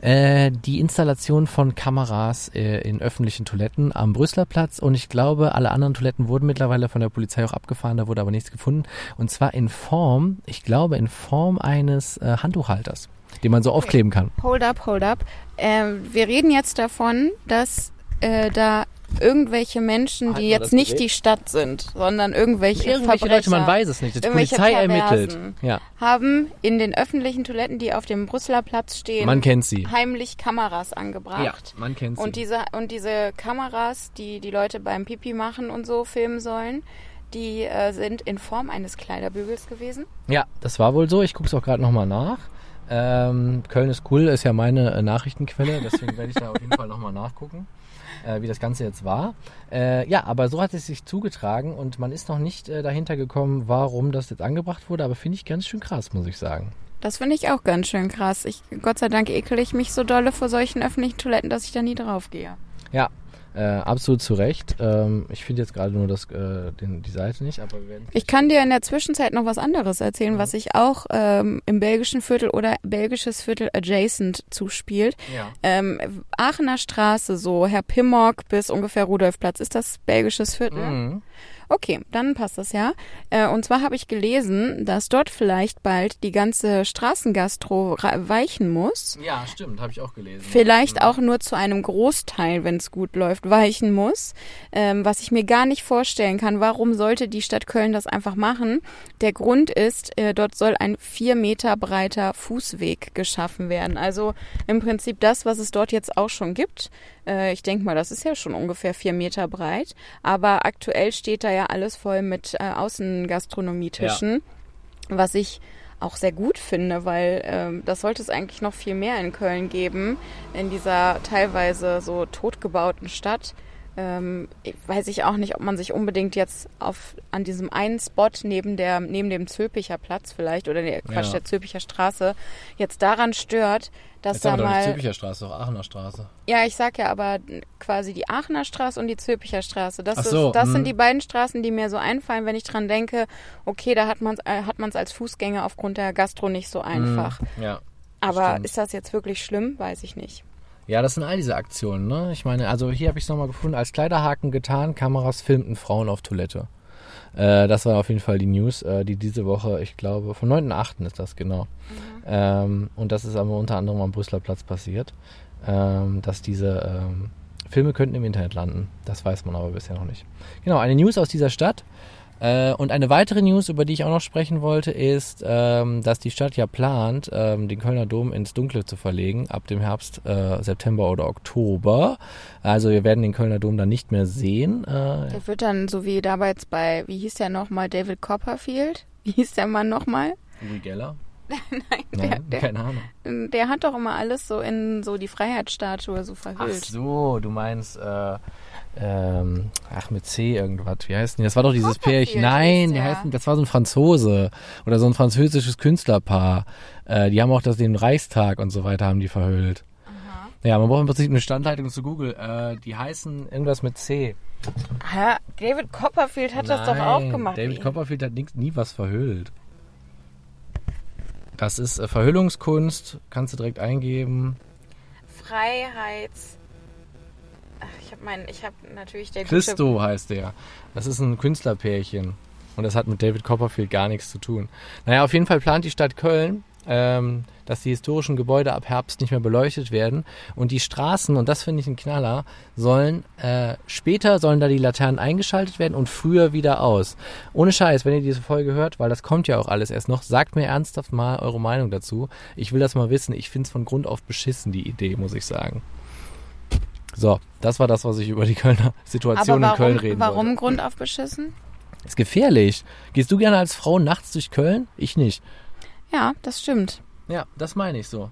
Äh, die Installation von Kameras äh, in öffentlichen Toiletten am Brüsseler Platz und ich glaube, alle anderen Toiletten wurden mittlerweile von der Polizei auch abgefahren, da wurde aber nichts gefunden. Und zwar in Form, ich glaube, in Form eines äh, Handtuchhalters, den man so aufkleben kann. Hold up, hold up. Ähm, wir reden jetzt davon, dass äh, da irgendwelche Menschen, die jetzt nicht Gerät? die Stadt sind, sondern irgendwelche, Irgendwelche Verbrecher Leute, man weiß es nicht. Die Polizei ermittelt. Ja, haben in den öffentlichen Toiletten, die auf dem Brüsseler Platz stehen, man kennt sie. heimlich Kameras angebracht. man kennt sie. Und diese, und diese Kameras, die die Leute beim Pipi machen und so filmen sollen, die äh, sind in Form eines Kleiderbügels gewesen. Ja, das war wohl so. Ich gucke es auch gerade nochmal nach. Ähm, Köln ist cool, ist ja meine äh, Nachrichtenquelle, deswegen werde ich da auf jeden Fall nochmal nachgucken, äh, wie das Ganze jetzt war. Äh, ja, aber so hat es sich zugetragen und man ist noch nicht äh, dahinter gekommen, warum das jetzt angebracht wurde, aber finde ich ganz schön krass, muss ich sagen. Das finde ich auch ganz schön krass. Ich, Gott sei Dank ekel ich mich so dolle vor solchen öffentlichen Toiletten, dass ich da nie drauf gehe. Ja, äh, absolut zu Recht. Ähm, ich finde jetzt gerade nur das, äh, den, die Seite nicht, aber wir werden. Ich kann dir in der Zwischenzeit noch was anderes erzählen, was sich auch ähm, im belgischen Viertel oder belgisches Viertel adjacent zuspielt. Ja. Ähm, Aachener Straße, so Herr Pimmock bis ungefähr Rudolfplatz. Ist das belgisches Viertel? Mhm. Okay, dann passt das ja. Äh, und zwar habe ich gelesen, dass dort vielleicht bald die ganze Straßengastro ra- weichen muss. Ja, stimmt, habe ich auch gelesen. Vielleicht auch nur zu einem Großteil, wenn es gut läuft, weichen muss. Ähm, was ich mir gar nicht vorstellen kann. Warum sollte die Stadt Köln das einfach machen? Der Grund ist, äh, dort soll ein vier Meter breiter Fußweg geschaffen werden. Also im Prinzip das, was es dort jetzt auch schon gibt. Äh, ich denke mal, das ist ja schon ungefähr vier Meter breit. Aber aktuell steht da ja alles voll mit äh, Außengastronomietischen, was ich auch sehr gut finde, weil ähm, das sollte es eigentlich noch viel mehr in Köln geben, in dieser teilweise so totgebauten Stadt. Ähm, weiß ich auch nicht, ob man sich unbedingt jetzt auf an diesem einen Spot neben der neben dem Zülpicher Platz vielleicht oder der Quatsch Ja. der Zülpicher Straße jetzt daran stört, dass Jetzt da haben wir doch nicht mal Zülpicher Straße, doch Aachener Straße. ja, ich sag ja aber quasi die Aachener Straße und die Zülpicher Straße. Das, so, ist, das mhm. sind die beiden Straßen, die mir so einfallen, wenn ich dran denke, okay, da hat man es äh, hat man's als Fußgänger aufgrund der Gastro nicht so einfach. Ja. Aber stimmt. ist das jetzt wirklich schlimm? Weiß ich nicht. Ja, das sind all diese Aktionen, ne? Ich meine, also hier habe ich es nochmal gefunden, als Kleiderhaken getan, Kameras filmten Frauen auf Toilette. Äh, das war auf jeden Fall die News, äh, die diese Woche, ich glaube, vom 9.8. ist das genau. Ähm, und das ist aber unter anderem am Brüsseler Platz passiert, ähm, dass diese ähm, Filme könnten im Internet landen. Das weiß man aber bisher noch nicht. Genau, eine News aus dieser Stadt. Äh, und eine weitere News, über die ich auch noch sprechen wollte, ist, ähm, dass die Stadt ja plant, ähm, den Kölner Dom ins Dunkle zu verlegen, ab dem Herbst, äh, September oder Oktober. Also wir werden den Kölner Dom dann nicht mehr sehen. Äh, Der wird dann so wie damals bei, wie hieß der nochmal, David Copperfield? Wie hieß der Mann nochmal? Uri Geller? (laughs) Nein, Nein, der, der, keine Ahnung. der hat doch immer alles so in so die Freiheitsstatue so Ach verhüllt. so, du meinst, äh, ähm, ach mit C irgendwas. Wie heißt denn? Das war doch dieses Pärchen. Nein, der der. heißt, das war so ein Franzose oder so ein französisches Künstlerpaar. Äh, die haben auch das den Reichstag und so weiter haben die verhüllt. Ja, man braucht im Prinzip eine Standleitung zu Google. Äh, die heißen irgendwas mit C. Hä? David Copperfield hat das doch auch Nein, gemacht. David Copperfield hat nix, nie was verhüllt. Das ist äh, Verhüllungskunst, kannst du direkt eingeben. Freiheits. Ach, ich habe mein, ich habe natürlich der gute Christo heißt der. Das ist ein Künstlerpärchen. Und das hat mit David Copperfield gar nichts zu tun. Naja, auf jeden Fall plant die Stadt Köln, ähm, dass die historischen Gebäude ab Herbst nicht mehr beleuchtet werden. Und die Straßen, und das finde ich ein Knaller, sollen äh, später sollen da die Laternen eingeschaltet werden und früher wieder aus. Ohne Scheiß, wenn ihr diese Folge hört, weil das kommt ja auch alles erst noch, sagt mir ernsthaft mal eure Meinung dazu. Ich will das mal wissen. Ich finde es von Grund auf beschissen, die Idee, muss ich sagen. So, das war das, was ich über die Kölner Situation Aber in Köln warum, reden warum wollte. Grund auf beschissen? Ist gefährlich. Gehst du gerne als Frau nachts durch Köln? Ich nicht. Ja, das stimmt. Ja, das meine ich so.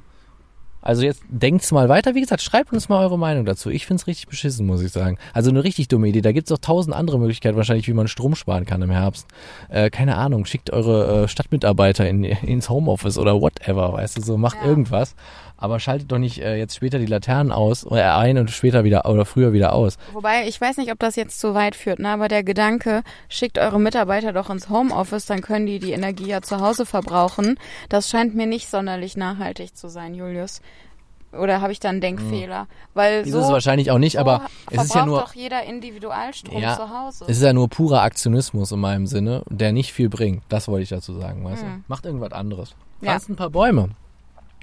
Also jetzt denkt's mal weiter. Wie gesagt, schreibt uns mal eure Meinung dazu. Ich find's richtig beschissen, muss ich sagen. Also eine richtig dumme Idee. Da gibt's auch tausend andere Möglichkeiten wahrscheinlich, wie man Strom sparen kann im Herbst. Äh, keine Ahnung, schickt eure äh, Stadtmitarbeiter in, ins Homeoffice oder whatever, weißt du, so macht Ja. irgendwas. Aber schaltet doch nicht äh, jetzt später die Laternen aus oder ein und später wieder oder früher wieder aus. Wobei, ich weiß nicht, ob das jetzt zu weit führt, ne? aber der Gedanke, schickt eure Mitarbeiter doch ins Homeoffice, dann können die die Energie ja zu Hause verbrauchen. Das scheint mir nicht sonderlich nachhaltig zu sein, Julius. Oder habe ich da einen Denkfehler? Weil Ist so, es wahrscheinlich auch nicht, so aber es ist ja nur doch jeder Individualstrom Ja, zu Hause. Es ist ja nur purer Aktionismus in meinem Sinne, der nicht viel bringt. Das wollte ich dazu sagen, weißt du? Macht irgendwas anderes. Hm. Ja. Pflanzt ein paar Bäume.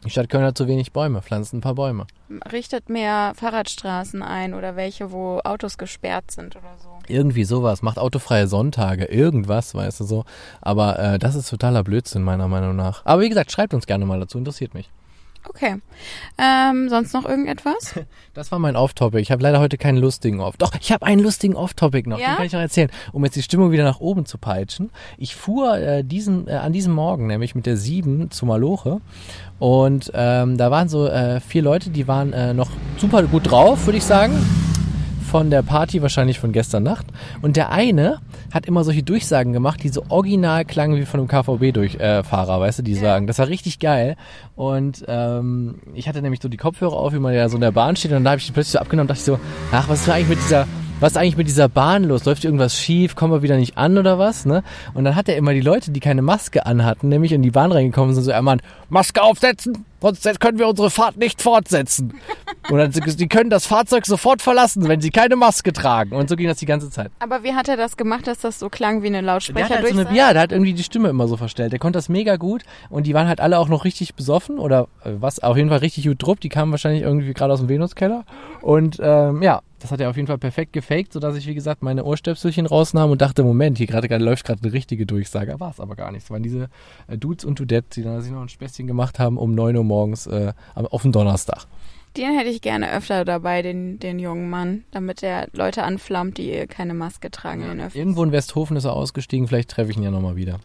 Die Stadt Köln hat zu wenig Bäume. Pflanzt ein paar Bäume. Richtet mehr Fahrradstraßen ein oder welche, wo Autos gesperrt sind oder so. Irgendwie sowas. Macht autofreie Sonntage. Irgendwas, weißt du so. Aber äh, das ist totaler Blödsinn, meiner Meinung nach. Aber wie gesagt, schreibt uns gerne mal dazu. Interessiert mich. Okay. Ähm, sonst noch irgendetwas? (laughs) Das war mein Off-Topic. Ich habe leider heute keinen lustigen Off. Doch, ich habe einen lustigen Off-Topic noch. Ja? Den kann ich noch erzählen, um jetzt die Stimmung wieder nach oben zu peitschen. Ich fuhr äh, diesen, äh, an diesem Morgen nämlich mit der 7 zu Maloche und ähm, da waren so äh, vier Leute, die waren äh, noch super gut drauf, würde ich sagen. Von der Party, wahrscheinlich von gestern Nacht. Und der eine hat immer solche Durchsagen gemacht, die so original klangen wie von einem KVB-Fahrer, weißt du, die sagen. Das war richtig geil. Und ähm, ich hatte nämlich so die Kopfhörer auf, wie man ja so in der Bahn steht. Und da habe ich die plötzlich so abgenommen und dachte ich so, ach, was ist eigentlich mit dieser, was ist eigentlich mit dieser Bahn los? Läuft irgendwas schief? Kommen wir wieder nicht an oder was? Ne? Und dann hat er immer die Leute, die keine Maske anhatten, nämlich in die Bahn reingekommen sind, so, er meint, Maske aufsetzen, sonst können wir unsere Fahrt nicht fortsetzen. Und dann, die können das Fahrzeug sofort verlassen, wenn sie keine Maske tragen. Und so ging das die ganze Zeit. Aber wie hat er das gemacht, dass das so klang wie eine hat halt so Lautsprecherdurchsage? eine, ja, der hat irgendwie die Stimme immer so verstellt. Der konnte das mega gut und die waren halt alle auch noch richtig besoffen oder äh, was, auf jeden Fall richtig gut drupp. Die kamen wahrscheinlich irgendwie gerade aus dem Venuskeller und ähm, ja, das hat er auf jeden Fall perfekt gefaked, sodass ich, wie gesagt, meine Ohrstöpselchen rausnahm und dachte, Moment, hier gerade gerade läuft gerade eine richtige Durchsage. War es aber gar nicht. Es waren diese äh, Dudes und Dudettes, die dann sich noch ein Späßchen gemacht haben um 9 Uhr morgens äh, am- auf dem Donnerstag. Den hätte ich gerne öfter dabei, den, den jungen Mann, damit der Leute anflammt, die keine Maske tragen in. Irgendwo in Westhofen ist er ausgestiegen, vielleicht treffe ich ihn ja nochmal wieder.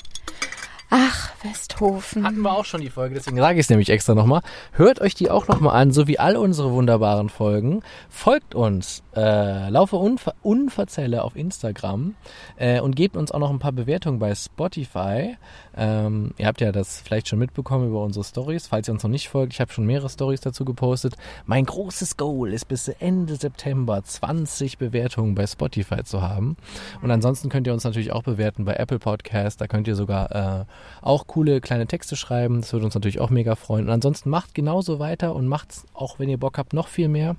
Ach, Westhofen. Hatten wir auch schon die Folge, deswegen sage ich es nämlich extra nochmal. Hört euch die auch nochmal an, so wie all unsere wunderbaren Folgen. Folgt uns, äh, laufe unver unverzelle auf Instagram äh, und gebt uns auch noch ein paar Bewertungen bei Spotify. Ähm, ihr habt ja das vielleicht schon mitbekommen über unsere Stories. Falls ihr uns noch nicht folgt, ich habe schon mehrere Stories dazu gepostet. Mein großes Goal ist bis Ende September 20 Bewertungen bei Spotify zu haben. Und ansonsten könnt ihr uns natürlich auch bewerten bei Apple Podcast. Da könnt ihr sogar äh, auch coole kleine Texte schreiben. Das würde uns natürlich auch mega freuen. Und ansonsten macht genauso weiter und macht auch, wenn ihr Bock habt, noch viel mehr.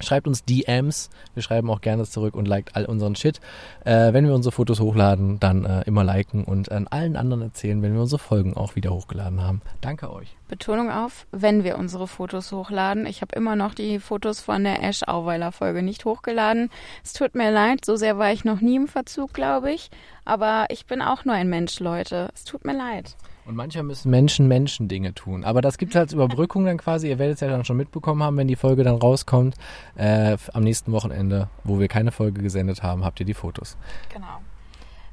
Schreibt uns DMs. Wir schreiben auch gerne zurück und liked all unseren Shit. Äh, wenn wir unsere Fotos hochladen, dann äh, immer liken und an allen anderen erzählen, wenn wir unsere Folgen auch wieder hochgeladen haben. Danke euch. Betonung auf, wenn wir unsere Fotos hochladen. Ich habe immer noch die Fotos von der Ash Auweiler Folge nicht hochgeladen. Es tut mir leid, so sehr war ich noch nie im Verzug, glaube ich. Aber ich bin auch nur ein Mensch, Leute. Es tut mir leid. Und manchmal müssen Menschen Menschen Dinge tun. Aber das gibt es als Überbrückung dann quasi. Ihr werdet es ja dann schon mitbekommen haben, wenn die Folge dann rauskommt. Äh, am nächsten Wochenende, wo wir keine Folge gesendet haben, habt ihr die Fotos. Genau.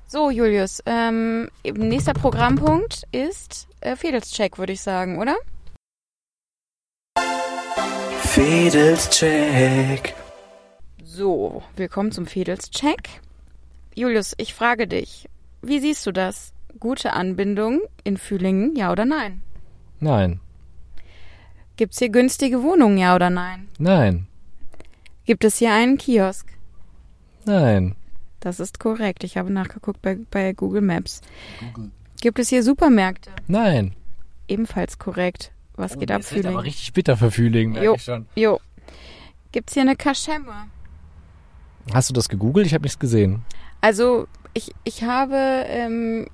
So, Julius, ähm, nächster Programmpunkt ist äh, Fedelscheck, würde ich sagen, oder? Fedelscheck. So, willkommen zum Fedelscheck. Julius, ich frage dich, wie siehst du das? Gute Anbindung in Fühlingen, ja oder nein? Nein. Gibt's hier günstige Wohnungen, ja oder nein? Nein. Gibt es hier einen Kiosk? Nein. Das ist korrekt. Ich habe nachgeguckt bei, bei Google Maps. Gibt es hier Supermärkte? Nein. Ebenfalls korrekt. Was geht ab, Das ist aber richtig bitter für Fühlingen, merke Jo. ich schon. Jo. Gibt's hier eine Kaschemme? Hast du das gegoogelt? Ich habe nichts gesehen. Also ich, ich habe ähm,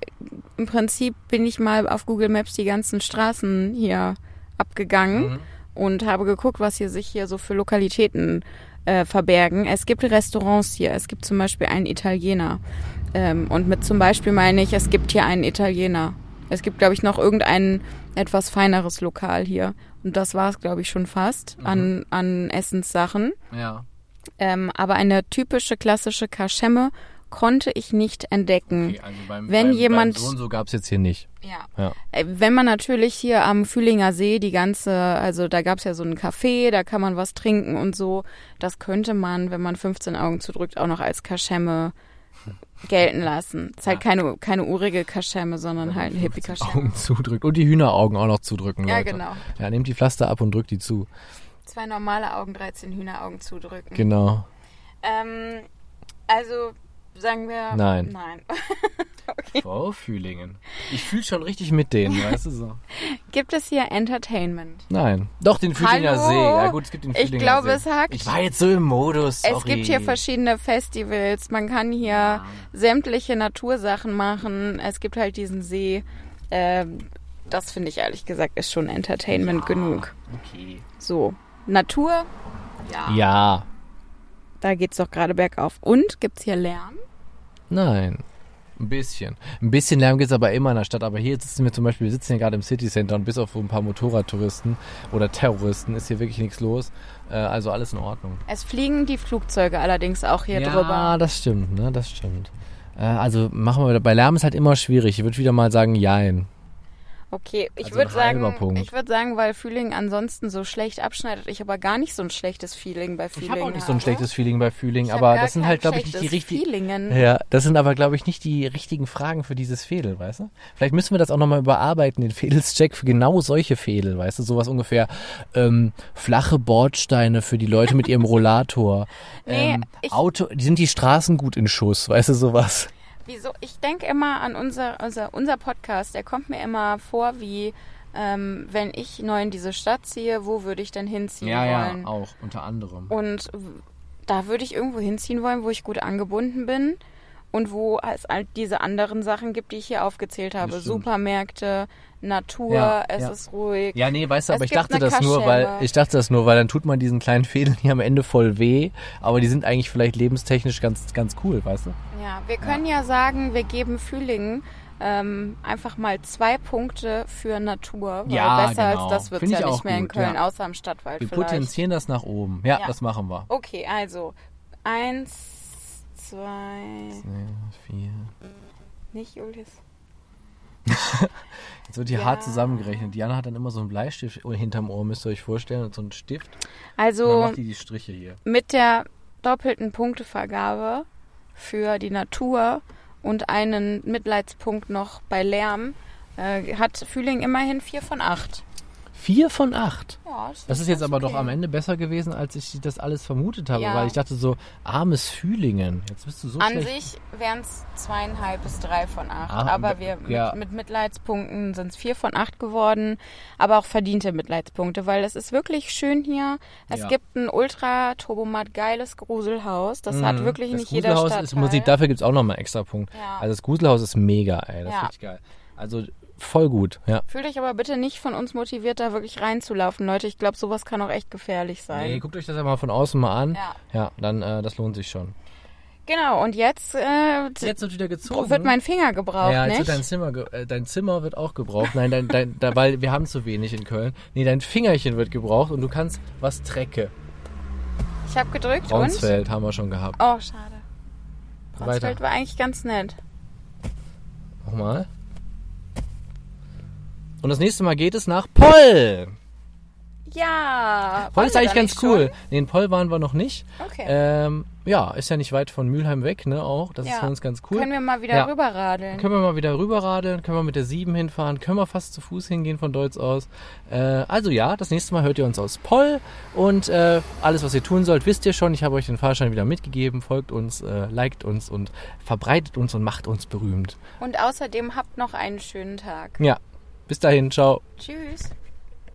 im Prinzip bin ich mal auf Google Maps die ganzen Straßen hier abgegangen und habe geguckt, was hier sich hier so für Lokalitäten äh, verbergen. Es gibt Restaurants hier. Es gibt zum Beispiel einen Italiener. Ähm, und mit zum Beispiel meine ich, es gibt hier einen Italiener. Es gibt, glaube ich, noch irgendein etwas feineres Lokal hier. Und das war es, glaube ich, schon fast an, an Essenssachen. Ja. Ähm, aber eine typische klassische Kaschemme konnte ich nicht entdecken. Okay, also beim, Wenn beim, jemand- Beim so und so gab es jetzt hier nicht. Ja. Ja. Äh, Wenn man natürlich hier am Fühlinger See die ganze, also da gab's ja so einen Café, da kann man was trinken und so. Das könnte man, wenn man 15 Augen zudrückt, auch noch als Kaschemme gelten lassen. Ist halt keine, keine urige Kaschemme, sondern halt ein Hippie-Kaschemme. Augen zudrückt. Und die Hühneraugen auch noch zudrücken, Leute. Ja, genau. Ja, nehmt die Pflaster ab und drückt die zu. Zwei normale Augen, 13 Hühneraugen zudrücken. Genau. Ähm, also sagen wir. Nein. Nein. (laughs) Frau Fühlingen. Ich fühle schon richtig mit denen, weißt du so. (laughs) Gibt es hier Entertainment? Nein. Doch, den Fühlinger Hallo? See. Ja gut, es gibt den Ich Fühlinger glaube, See. es hakt. Ich war jetzt so im Modus, sorry. Es gibt hier verschiedene Festivals. Man kann hier sämtliche Natursachen machen. Es gibt halt diesen See. Ähm, das finde ich ehrlich gesagt ist schon Entertainment genug. Okay. So. Natur, Ja. da geht's doch gerade bergauf. Und gibt's hier Lärm? Nein. Ein bisschen. Ein bisschen Lärm geht's aber immer in der Stadt. Aber hier sitzen wir zum Beispiel, wir sitzen hier gerade im City Center und bis auf ein paar Motorradtouristen oder Terroristen ist hier wirklich nichts los. Äh, also alles in Ordnung. Es fliegen die Flugzeuge allerdings auch hier ja, drüber. das stimmt, ne? Das stimmt. Äh, also machen wir wieder. Bei Lärm ist halt immer schwierig. Ich würde wieder mal sagen, jein. Okay, ich Also würde sagen, Punkt. ich würde sagen, weil Fühling ansonsten so schlecht abschneidet, ich aber gar nicht so ein schlechtes Feeling bei Fühling Ich habe auch nicht so ein schlechtes Feeling bei Fühling, Ich aber das sind halt, glaube ich, nicht die richtigen. Ja, das sind aber, glaube ich, nicht die richtigen Fragen für dieses Fädel, weißt du? Vielleicht müssen wir das auch nochmal überarbeiten, den Fädelscheck für genau solche Fädel, weißt du? Sowas ungefähr ähm, flache Bordsteine für die Leute mit ihrem (laughs) Rollator. Nee, ähm, ich- Auto, sind die Straßen gut in Schuss, weißt du, sowas. Wieso? Ich denke immer an unser, unser, unser Podcast, der kommt mir immer vor wie, ähm, wenn ich neu in diese Stadt ziehe, wo würde ich denn hinziehen wollen? auch, unter anderem. Und da würde ich irgendwo hinziehen wollen, wo ich gut angebunden bin und wo es halt diese anderen Sachen gibt, die ich hier aufgezählt habe. Supermärkte, Natur, Ja, es ja. ist ruhig. Ja, nee, weißt du, Es aber ich dachte das nur, weil ich dachte das nur, weil dann tut man diesen kleinen Fädeln hier am Ende voll weh, aber die sind eigentlich vielleicht lebenstechnisch ganz ganz cool, weißt du? Ja, wir können ja, sagen, wir geben Fühlingen ähm, einfach mal zwei Punkte für Natur. Weil Ja, besser genau. als das wird es ja nicht mehr in gut, Köln, ja. außer im Stadtwald Wir vielleicht. potenzieren das nach oben. Ja, Ja. das machen wir. Okay, also eins, zwei, Vier. nicht Julius. (laughs) Jetzt wird hier Ja. hart zusammengerechnet. Diana hat dann immer so einen Bleistift hinterm Ohr, müsst ihr euch vorstellen, und so einen Stift. Also macht die die Striche hier. mit der doppelten Punktevergabe für die Natur und einen Mitleidspunkt noch bei Lärm äh, hat Fühling immerhin vier von acht. Vier von acht. Ja, Das ist jetzt aber doch okay. am Ende besser gewesen, als ich das alles vermutet habe, Ja. weil ich dachte so, armes Fühlingen. Jetzt bist du so An schlecht. sich wären es zweieinhalb bis drei von acht. Ah, aber wir ja. mit, mit Mitleidspunkten sind es vier von acht geworden. Aber auch verdiente Mitleidspunkte, weil es ist wirklich schön hier. Es Ja. gibt ein ultra turbomat geiles Gruselhaus. Das hat Mhm. wirklich das nicht jeder Gruselhaus Stadtteil. ist Musik, dafür gibt es auch nochmal einen extra Punkt. Ja. Also das Gruselhaus ist mega, ey. Das Ja. ist richtig geil. Also voll gut, ja. Fühlt euch aber bitte nicht von uns motiviert, da wirklich reinzulaufen, Leute. Ich glaube, sowas kann auch echt gefährlich sein. Nee, guckt euch das ja mal von außen mal an. Ja. Ja, dann, äh, das lohnt sich schon. Genau, und jetzt, äh, Jetzt wird wieder gezogen. wird mein Finger gebraucht, ja, jetzt nicht? wird dein Zimmer, ge- äh, dein Zimmer wird auch gebraucht. Nein, dein, dein, da, weil wir haben zu wenig in Köln. Nee, dein Fingerchen wird gebraucht und du kannst was trecke. ich habe gedrückt und... Braunsfeld haben wir schon gehabt. Oh, schade. Weiter. Braunsfeld war eigentlich ganz nett. Nochmal. Und das nächste Mal geht es nach Poll. Ja. Poll ist eigentlich ganz cool. schon? Nee, in Poll waren wir noch nicht. Okay. Ähm, ja, ist ja nicht weit von Mülheim weg, ne, auch. Das ist Ja. für uns ganz cool. Können wir mal wieder Ja. rüberradeln? Können wir mal wieder rüberradeln, können wir mit der 7 hinfahren, können wir fast zu Fuß hingehen von Deutz aus. Äh, also ja, das nächste Mal hört ihr uns aus Poll und äh, alles, was ihr tun sollt, wisst ihr schon. Ich habe euch den Fahrschein wieder mitgegeben. Folgt uns, äh, liked uns und verbreitet uns und macht uns berühmt. Und außerdem habt noch einen schönen Tag. Ja, bis dahin, ciao. Tschüss.